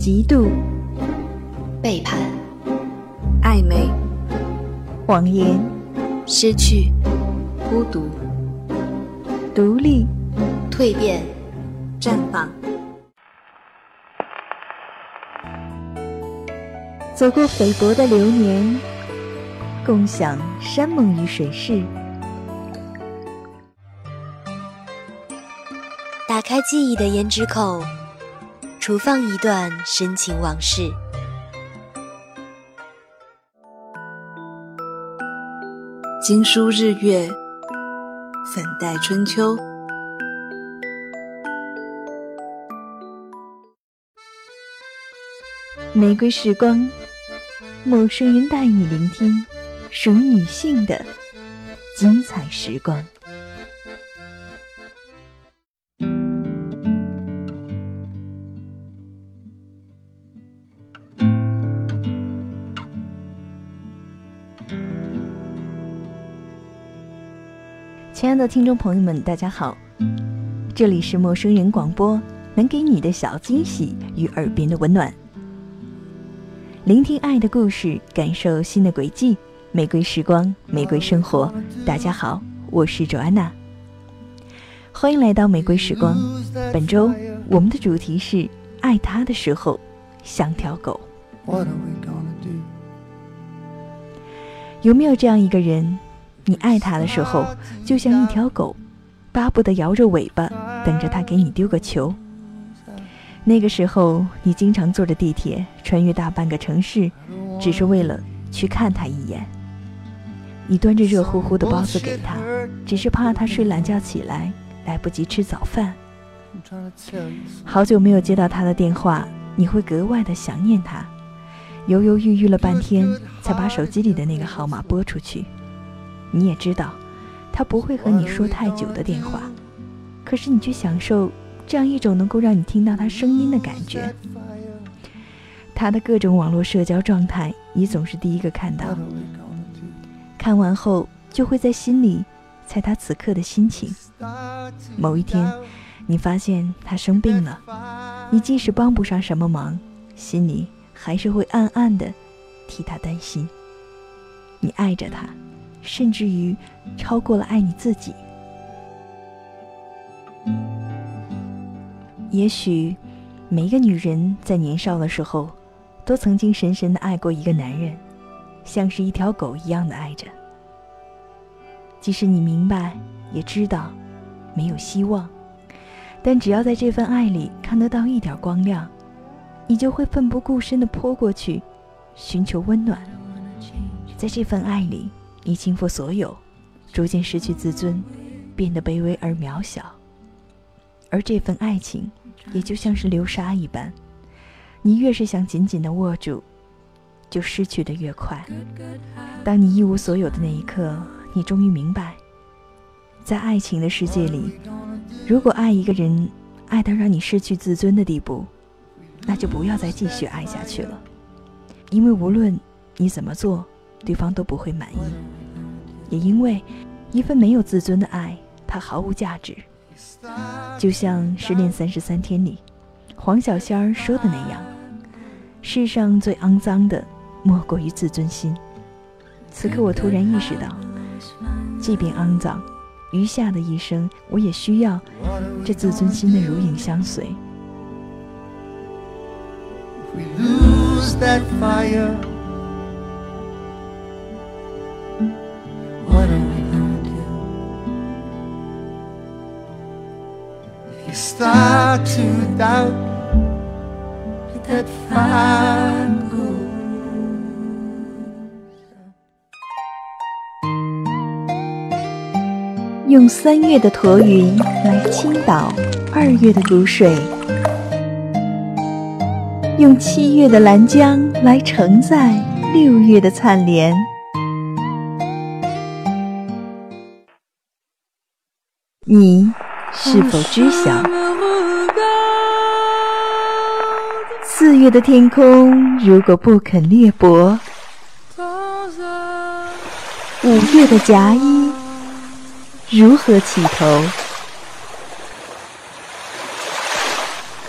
嫉妒、背叛、暧昧、谎言、失去、孤独、独立、蜕变、绽放。走过菲薄的流年，共享山盟与水誓。打开记忆的胭脂扣，储放一段深情往事。经书日月，粉黛春秋。玫瑰时光，陌生人带你聆听属于女性的精彩时光。爱的听众朋友们，大家好，这里是陌生人广播，能给你的小惊喜与耳边的温暖。聆听爱的故事，感受新的轨迹。玫瑰时光，玫瑰生活。大家好，我是周安娜，欢迎来到玫瑰时光。本周我们的主题是爱他的时候像条狗。有没有这样一个人，你爱他的时候就像一条狗，巴不得摇着尾巴等着他给你丢个球？那个时候，你经常坐着地铁穿越大半个城市，只是为了去看他一眼。你端着热乎乎的包子给他，只是怕他睡懒觉起来来不及吃早饭。好久没有接到他的电话，你会格外的想念他，犹犹豫豫了半天，才把手机里的那个号码拨出去。你也知道，他不会和你说太久的电话，可是你却享受。这样一种能够让你听到他声音的感觉，他的各种网络社交状态，你总是第一个看到。看完后，就会在心里猜他此刻的心情。某一天，你发现他生病了，你即使帮不上什么忙，心里还是会暗暗的替他担心。你爱着他，甚至于超过了爱你自己。也许，每一个女人在年少的时候，都曾经深深的爱过一个男人，像是一条狗一样的爱着。即使你明白，也知道没有希望，但只要在这份爱里看得到一点光亮，你就会奋不顾身的扑过去，寻求温暖。在这份爱里，你倾覆所有，逐渐失去自尊，变得卑微而渺小。而这份爱情。也就像是流沙一般，你越是想紧紧的握住，就失去的越快。当你一无所有的那一刻，你终于明白，在爱情的世界里，如果爱一个人爱到让你失去自尊的地步，那就不要再继续爱下去了。因为无论你怎么做，对方都不会满意。也因为一份没有自尊的爱，它毫无价值。就像《失恋三十三天》里黄小仙儿说的那样：“世上最肮脏的，莫过于自尊心。”此刻，我突然意识到，即便肮脏，余下的一生，我也需要这自尊心的如影相随。用三月的驼云来倾倒二月的谷水，用七月的兰江来承载六月的灿莲。你。是否知晓，四月的天空如果不肯裂帛，五月的夹衣如何起头？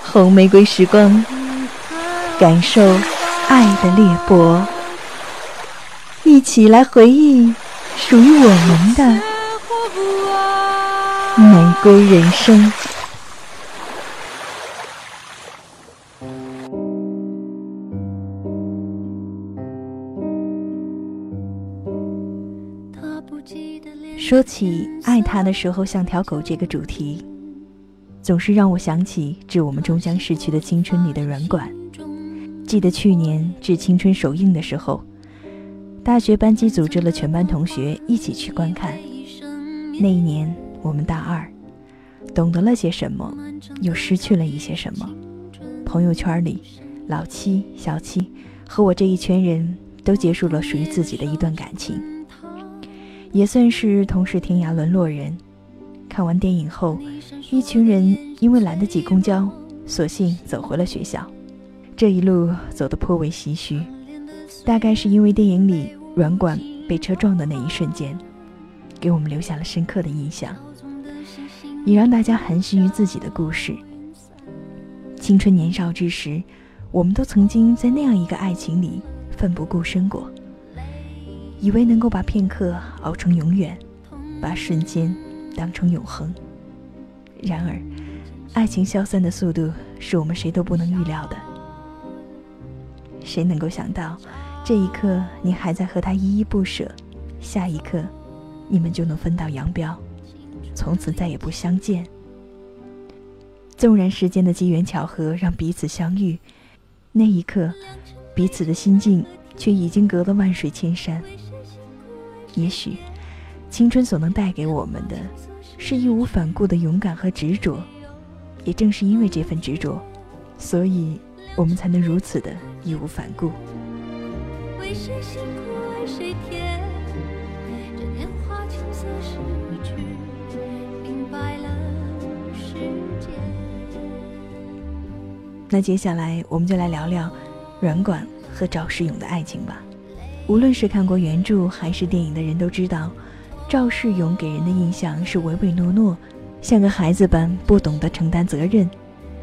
红玫瑰时光，感受爱的裂帛，一起来回忆属于我们的玫瑰人生。说起爱他的时候像条狗这个主题，总是让我想起《致我们终将逝去的青春》里的软管。记得去年《致青春》首映的时候，大学班级组织了全班同学一起去观看。那一年我们大二，懂得了些什么，又失去了一些什么。朋友圈里，老七、小七和我这一圈人都结束了属于自己的一段感情。也算是同是天涯沦落人。看完电影后，一群人因为懒得挤公交，索性走回了学校。这一路走得颇为唏嘘，大概是因为电影里软管被车撞的那一瞬间，给我们留下了深刻的印象，也让大家寒心于自己的故事。青春年少之时，我们都曾经在那样一个爱情里奋不顾身过。以为能够把片刻熬成永远，把瞬间当成永恒。然而，爱情消散的速度是我们谁都不能预料的。谁能够想到，这一刻你还在和他依依不舍，下一刻，你们就能分道扬镳，从此再也不相见。纵然时间的机缘巧合让彼此相遇，那一刻，彼此的心境却已经隔了万水千山。也许，青春所能带给我们的，是义无反顾的勇敢和执着。也正是因为这份执着，所以我们才能如此的义无反顾。那接下来，我们就来聊聊软管和赵世勇的爱情吧。无论是看过原著还是电影的人都知道，赵世勇给人的印象是唯唯诺诺，像个孩子般不懂得承担责任，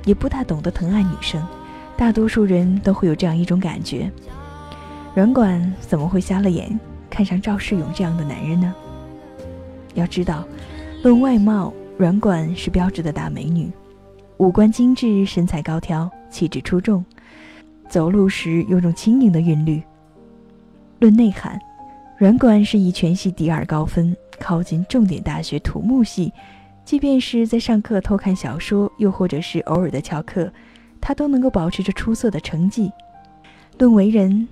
也不大懂得疼爱女生。大多数人都会有这样一种感觉：软管怎么会瞎了眼看上赵世勇这样的男人呢？要知道，论外貌，软管是标致的大美女，五官精致，身材高挑，气质出众，走路时有种轻盈的韵律。论内涵，软管是以全系第二高分，考进重点大学土木系。即便是在上课偷看小说，又或者是偶尔的翘课，他都能够保持着出色的成绩。论为人，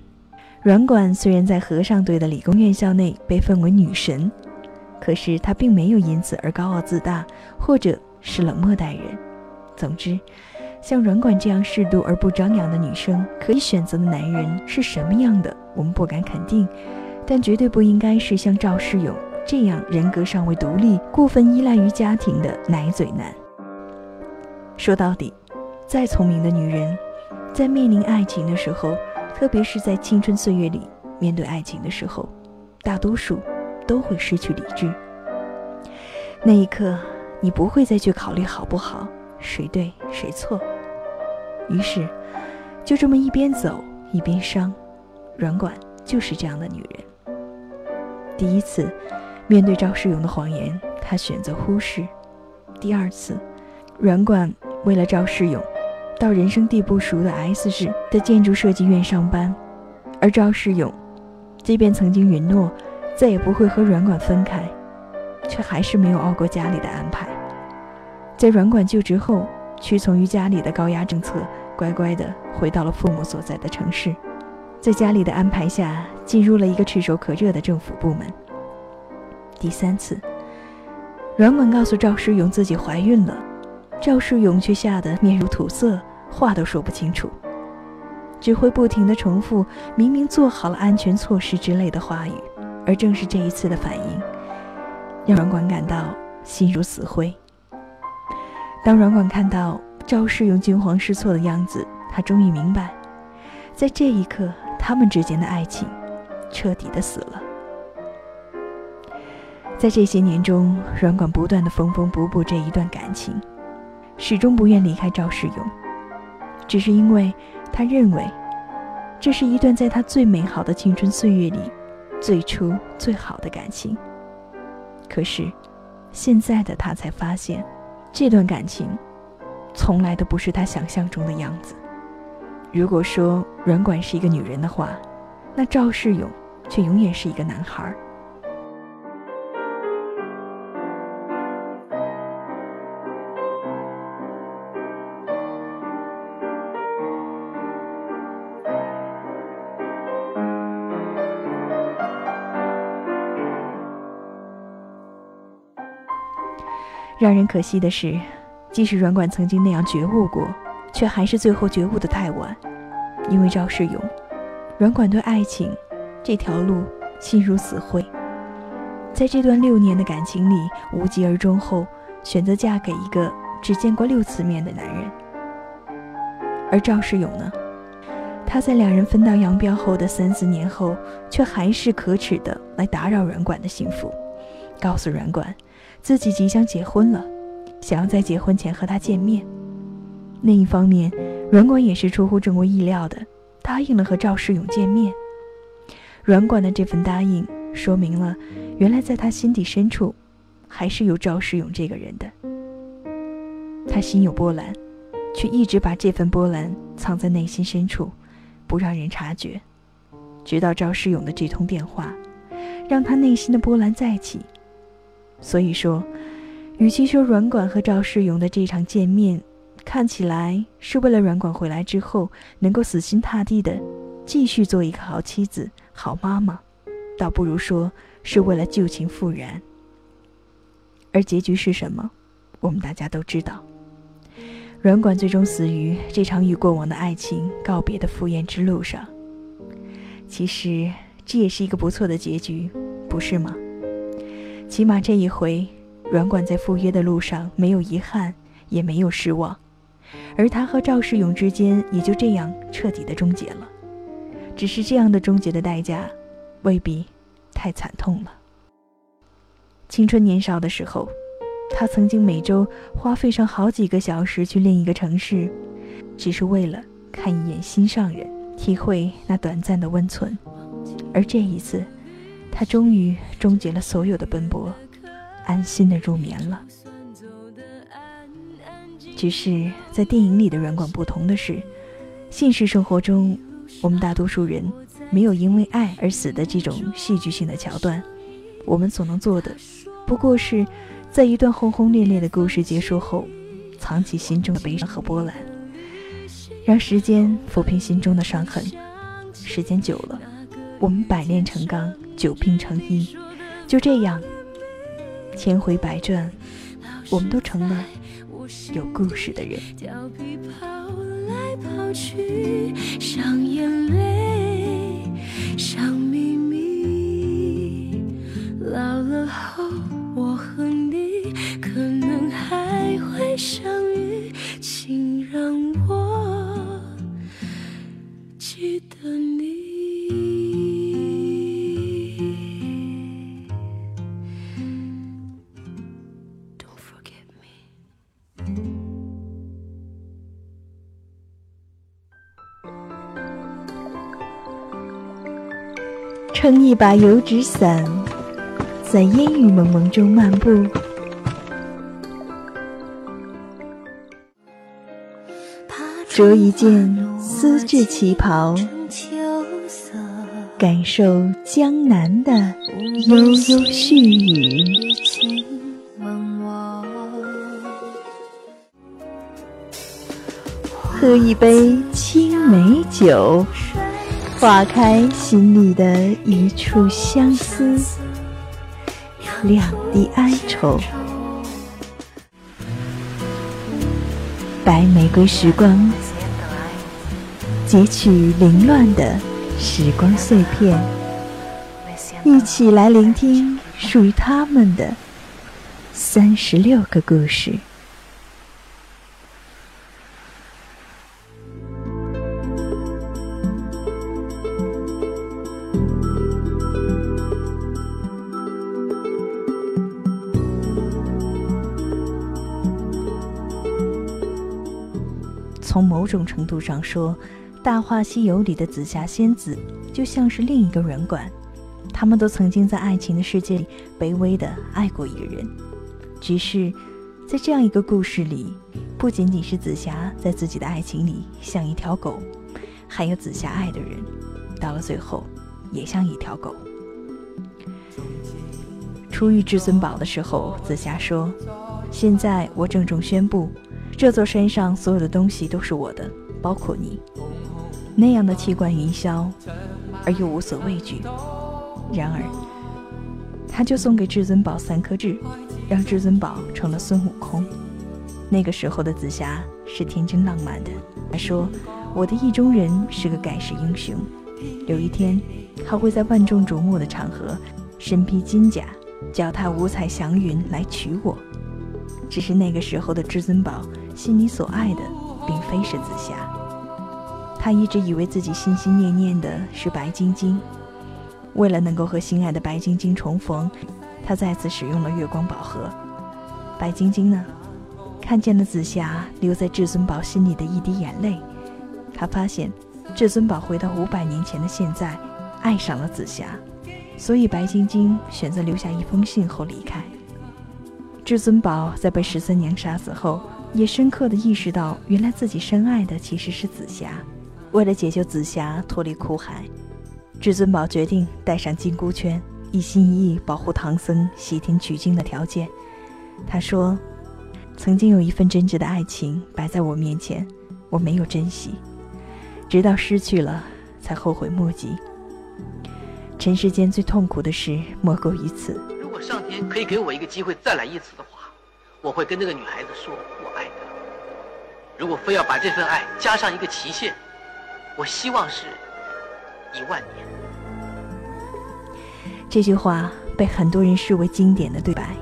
软管虽然在和尚队的理工院校内被奉为女神，可是他并没有因此而高傲自大，或者是冷漠待人。总之。像软管这样适度而不张扬的女生，可以选择的男人是什么样的？我们不敢肯定，但绝对不应该是像赵世勇这样人格尚未独立、过分依赖于家庭的奶嘴男。说到底，再聪明的女人，在面临爱情的时候，特别是在青春岁月里面对爱情的时候，大多数都会失去理智。那一刻，你不会再去考虑好不好，谁对谁错。于是，就这么一边走一边伤。软管就是这样的女人。第一次面对赵世勇的谎言，她选择忽视。第二次，软管为了赵世勇，到人生地不熟的 S 市的建筑设计院上班，而赵世勇，即便曾经允诺再也不会和软管分开，却还是没有熬过家里的安排。在软管就职后。屈从于家里的高压政策，乖乖地回到了父母所在的城市，在家里的安排下，进入了一个炙手可热的政府部门。第三次，软管告诉赵世勇自己怀孕了，赵世勇却吓得面如土色，话都说不清楚，只会不停地重复“明明做好了安全措施”之类的话语。而正是这一次的反应，让软管感到心如死灰。当软管看到赵世勇惊慌失措的样子，他终于明白，在这一刻，他们之间的爱情彻底的死了。在这些年中，软管不断的缝缝补补这一段感情，始终不愿离开赵世勇。只是因为他认为，这是一段在他最美好的青春岁月里，最初最好的感情。可是，现在的他才发现，这段感情，从来都不是他想象中的样子。如果说软管是一个女人的话，那赵世勇却永远是一个男孩。让人可惜的是，即使软管曾经那样觉悟过，却还是最后觉悟的太晚。因为赵世勇，软管对爱情这条路心如死灰，在这段六年的感情里无疾而终后，选择嫁给一个只见过六次面的男人。而赵世勇呢，他在两人分道扬镳后的三四年后，却还是可耻的来打扰软管的幸福，告诉软管。自己即将结婚了，想要在结婚前和他见面。另一方面，软管也是出乎郑国意料的，答应了和赵世勇见面。软管的这份答应，说明了原来在他心底深处，还是有赵世勇这个人的。他心有波澜，却一直把这份波澜藏在内心深处，不让人察觉。直到赵世勇的这通电话，让他内心的波澜再起。所以说，与其说软管和赵世勇的这场见面看起来是为了软管回来之后能够死心塌地的继续做一个好妻子、好妈妈，倒不如说是为了旧情复燃。而结局是什么，我们大家都知道，软管最终死于这场与过往的爱情告别的赴宴之路上。其实这也是一个不错的结局，不是吗？起码这一回，软管在赴约的路上没有遗憾，也没有失望，而他和赵世勇之间也就这样彻底的终结了。只是这样的终结的代价，未必太惨痛了。青春年少的时候，他曾经每周花费上好几个小时去另一个城市，只是为了看一眼心上人，体会那短暂的温存。而这一次。他终于终结了所有的奔波，安心的入眠了。只是在电影里的软管不同的是，现实生活中，我们大多数人没有因为爱而死的这种戏剧性的桥段。我们所能做的，不过是在一段轰轰烈烈的故事结束后，藏起心中的悲伤和波澜，让时间抚平心中的伤痕。时间久了。我们百炼成钢，久病成医，就这样，千回百转，我们都成了有故事的人。撑一把油纸伞，在烟雨蒙蒙中漫步，着一件丝质旗袍，感受江南的悠悠细雨，喝一杯青梅酒。化开心里的一处相思，两地哀愁。白玫瑰时光，截取凌乱的时光碎片，一起来聆听属于他们的三十六个故事。从某种程度上说，《大话西游》里的紫霞仙子就像是另一个软管，他们都曾经在爱情的世界里卑微的爱过一个人，只是在这样一个故事里，不仅仅是紫霞在自己的爱情里像一条狗，还有紫霞爱的人，到了最后也像一条狗。初遇至尊宝的时候，紫霞说：“现在我郑重宣布，这座山上所有的东西都是我的，包括你。”那样的气贯云霄，而又无所畏惧。然而，他就送给至尊宝三颗痣，让至尊宝成了孙悟空。那个时候的紫霞是天真浪漫的，她说：“我的意中人是个盖世英雄，有一天他会在万众瞩目的场合，身披金甲。”脚踏五彩祥云来娶我，只是那个时候的至尊宝心里所爱的，并非是紫霞。他一直以为自己心心念念的是白晶晶。为了能够和心爱的白晶晶重逢，他再次使用了月光宝盒。白晶晶呢，看见了紫霞留在至尊宝心里的一滴眼泪，他发现至尊宝回到五百年前的现在，爱上了紫霞。所以，白晶晶选择留下一封信后离开。至尊宝在被十三娘杀死后，也深刻的意识到，原来自己深爱的其实是紫霞。为了解救紫霞脱离苦海，至尊宝决定戴上金箍圈，一心一意保护唐僧西天取经的条件。他说：“曾经有一份真挚的爱情摆在我面前，我没有珍惜，直到失去了，才后悔莫及。”尘世间最痛苦的事莫过于此。如果上天可以给我一个机会再来一次的话，我会跟那个女孩子说。如果非要把这份爱加上一个期限，我希望是一万年。这句话被很多人视为经典的对白。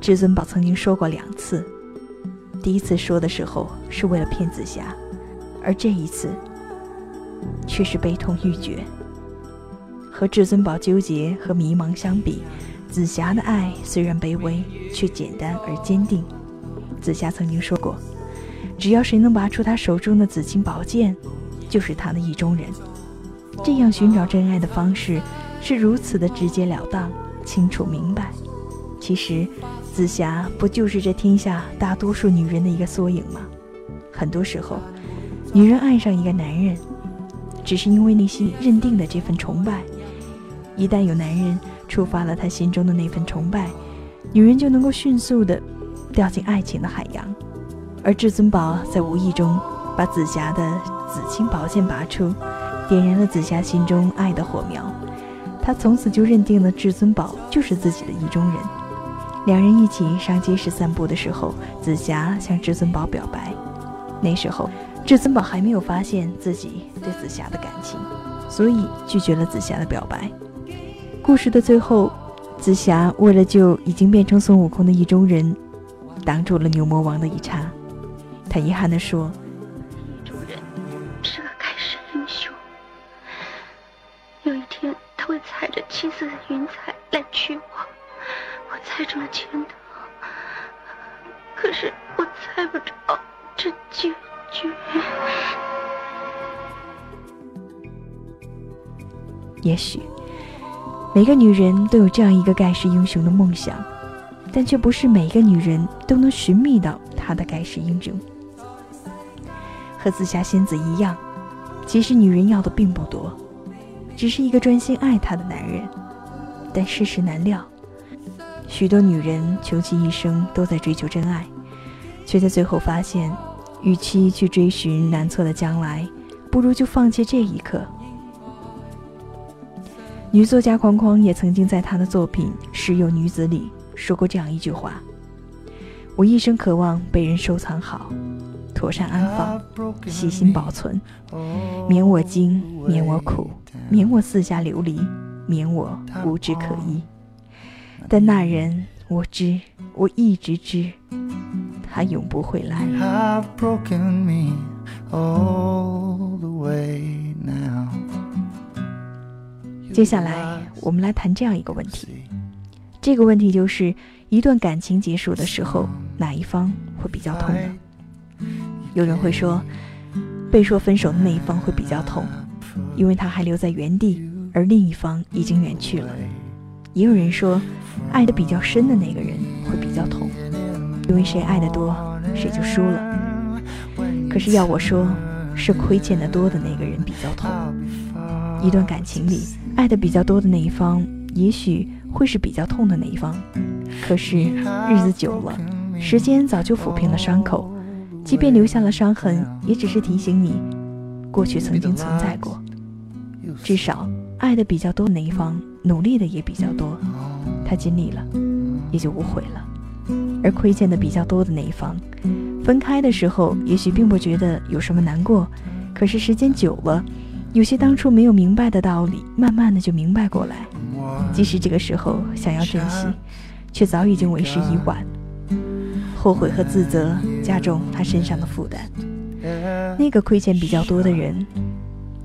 至尊宝曾经说过两次，第一次说的时候是为了骗紫霞，而这一次却是悲痛欲绝。和至尊宝纠结和迷茫相比，紫霞的爱虽然卑微，却简单而坚定。紫霞曾经说过：“只要谁能拔出他手中的紫青宝剑，就是他的意中人。”这样寻找真爱的方式是如此的直截了当、清楚明白。其实，紫霞不就是这天下大多数女人的一个缩影吗？很多时候，女人爱上一个男人，只是因为内心认定的这份崇拜。一旦有男人触发了她心中的那份崇拜，女人就能够迅速的掉进爱情的海洋。而至尊宝在无意中把紫霞的紫青宝剑拔出，点燃了紫霞心中爱的火苗。他从此就认定了至尊宝就是自己的意中人。两人一起上街市散步的时候，紫霞向至尊宝表白。那时候，至尊宝还没有发现自己对紫霞的感情，所以拒绝了紫霞的表白。故事的最后，紫霞为了救已经变成孙悟空的意中人，挡住了牛魔王的一叉。他遗憾地说：“意中人是个盖世英雄，有一天他会踩着七色的云彩来娶我。我猜中了前头，可是我猜不着这结局。也许。”每个女人都有这样一个盖世英雄的梦想，但却不是每个女人都能寻觅到他的盖世英雄。和紫霞仙子一样，其实女人要的并不多，只是一个专心爱她的男人。但世事难料，许多女人穷其一生都在追求真爱，却在最后发现，与其去追寻难测的将来，不如就放弃这一刻。女作家框框也曾经在她的作品《时有女子》里说过这样一句话：“我一生渴望被人收藏好，妥善安放，细心保存，免我惊，免我苦，免我四下流离，免我无枝可依。但那人，我知，我一直知，他永不会来。”接下来，我们来谈这样一个问题。这个问题就是，一段感情结束的时候，哪一方会比较痛呢？有人会说，被说分手的那一方会比较痛，因为他还留在原地，而另一方已经远去了。也有人说，爱的比较深的那个人会比较痛，因为谁爱的多，谁就输了。可是要我说，是亏欠的多的那个人比较痛。一段感情里，爱的比较多的那一方，也许会是比较痛的那一方。可是日子久了，时间早就抚平了伤口，即便留下了伤痕，也只是提醒你，过去曾经存在过。至少，爱的比较多的那一方，努力的也比较多，他尽力了，也就无悔了。而亏欠的比较多的那一方，分开的时候也许并不觉得有什么难过，可是时间久了，有些当初没有明白的道理，慢慢的就明白过来。即使这个时候想要珍惜，却早已经为时已晚。后悔和自责加重他身上的负担。那个亏欠比较多的人，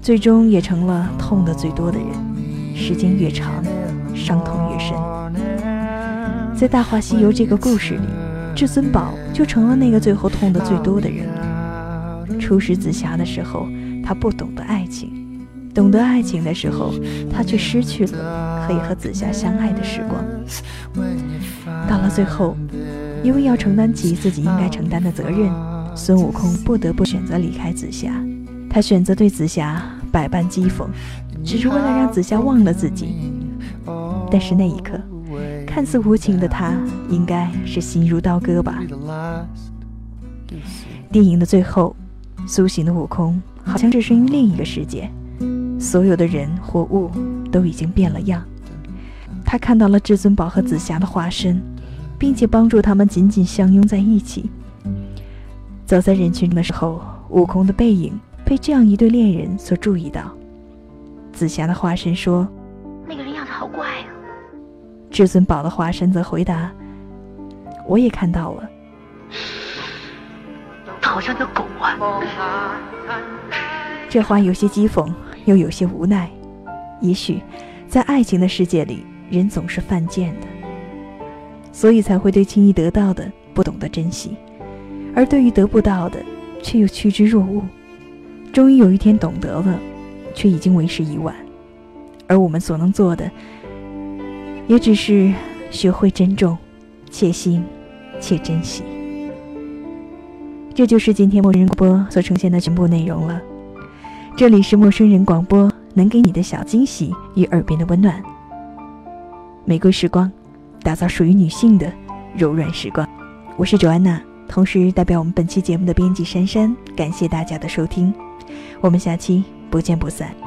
最终也成了痛的最多的人。时间越长，伤痛越深。在《大话西游》这个故事里，至尊宝就成了那个最后痛得最多的人。初识紫霞的时候，他不懂得爱情；懂得爱情的时候，他却失去了可以和紫霞相爱的时光。到了最后，因为要承担起自己应该承担的责任，孙悟空不得不选择离开紫霞。他选择对紫霞百般讥讽，只是为了让紫霞忘了自己。但是那一刻。看似无情的他，应该是心如刀割吧。电影的最后，苏醒的悟空好像置身于另一个世界，所有的人或物都已经变了样。他看到了至尊宝和紫霞的化身，并且帮助他们紧紧相拥在一起。走在人群中的时候，悟空的背影被这样一对恋人所注意到。紫霞的化身说：“那个人样子好怪啊。”至尊宝的化身则回答：“我也看到了，他好像条狗啊。”这话有些讥讽，又有些无奈。也许，在爱情的世界里，人总是犯贱的，所以才会对轻易得到的不懂得珍惜，而对于得不到的，却又趋之若鹜。终于有一天懂得了，却已经为时已晚。而我们所能做的，也只是学会珍重，且行且珍惜。这就是今天陌生人广播所呈现的全部内容了。这里是陌生人广播，能给你的小惊喜与耳边的温暖。玫瑰时光，打造属于女性的柔软时光。我是周安娜，同时代表我们本期节目的编辑珊珊，感谢大家的收听，我们下期不见不散。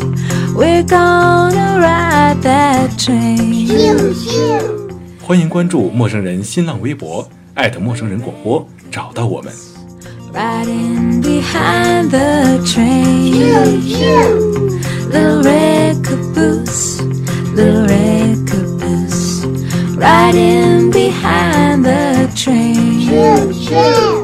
We're gonna ride that train. train。欢迎关注陌生人新浪微博，艾特陌生人广播，找到我们。Riding behind the train, little red caboose, little red caboose, riding behind the train.